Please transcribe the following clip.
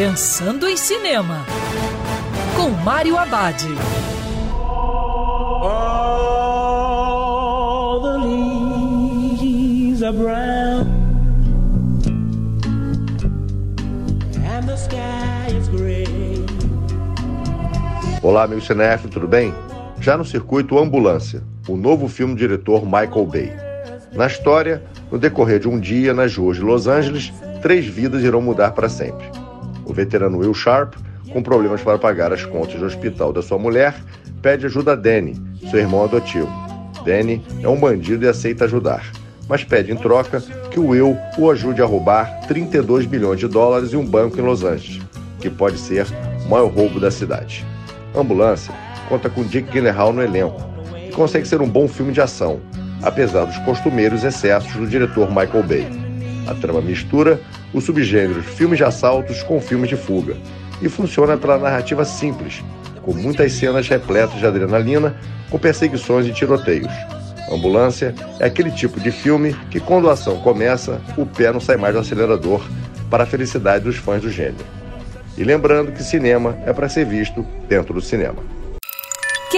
Pensando em Cinema, com Mário Abad. All the leaves are brown and the sky is gray. Olá, meu cinéfilo, tudo bem? Já no circuito Ambulância, o novo filme do diretor Michael Bay. Na história, no decorrer de um dia nas ruas de Los Angeles, três vidas irão mudar para sempre. O veterano Will Sharp, com problemas para pagar as contas do hospital da sua mulher, pede ajuda a Danny, seu irmão adotivo. Danny é um bandido e aceita ajudar, mas pede em troca que Will o ajude a roubar 32 milhões de dólares em um banco em Los Angeles, que pode ser o maior roubo da cidade. Ambulância conta com Dick Gyllenhaal no elenco e consegue ser um bom filme de ação, apesar dos costumeiros excessos do diretor Michael Bay. A trama mistura os subgêneros filmes de assaltos com filmes de fuga e funciona pela narrativa simples, com muitas cenas repletas de adrenalina, com perseguições e tiroteios. Ambulância é aquele tipo de filme que, quando a ação começa, o pé não sai mais do acelerador para a felicidade dos fãs do gênero. E lembrando que cinema é para ser visto dentro do cinema.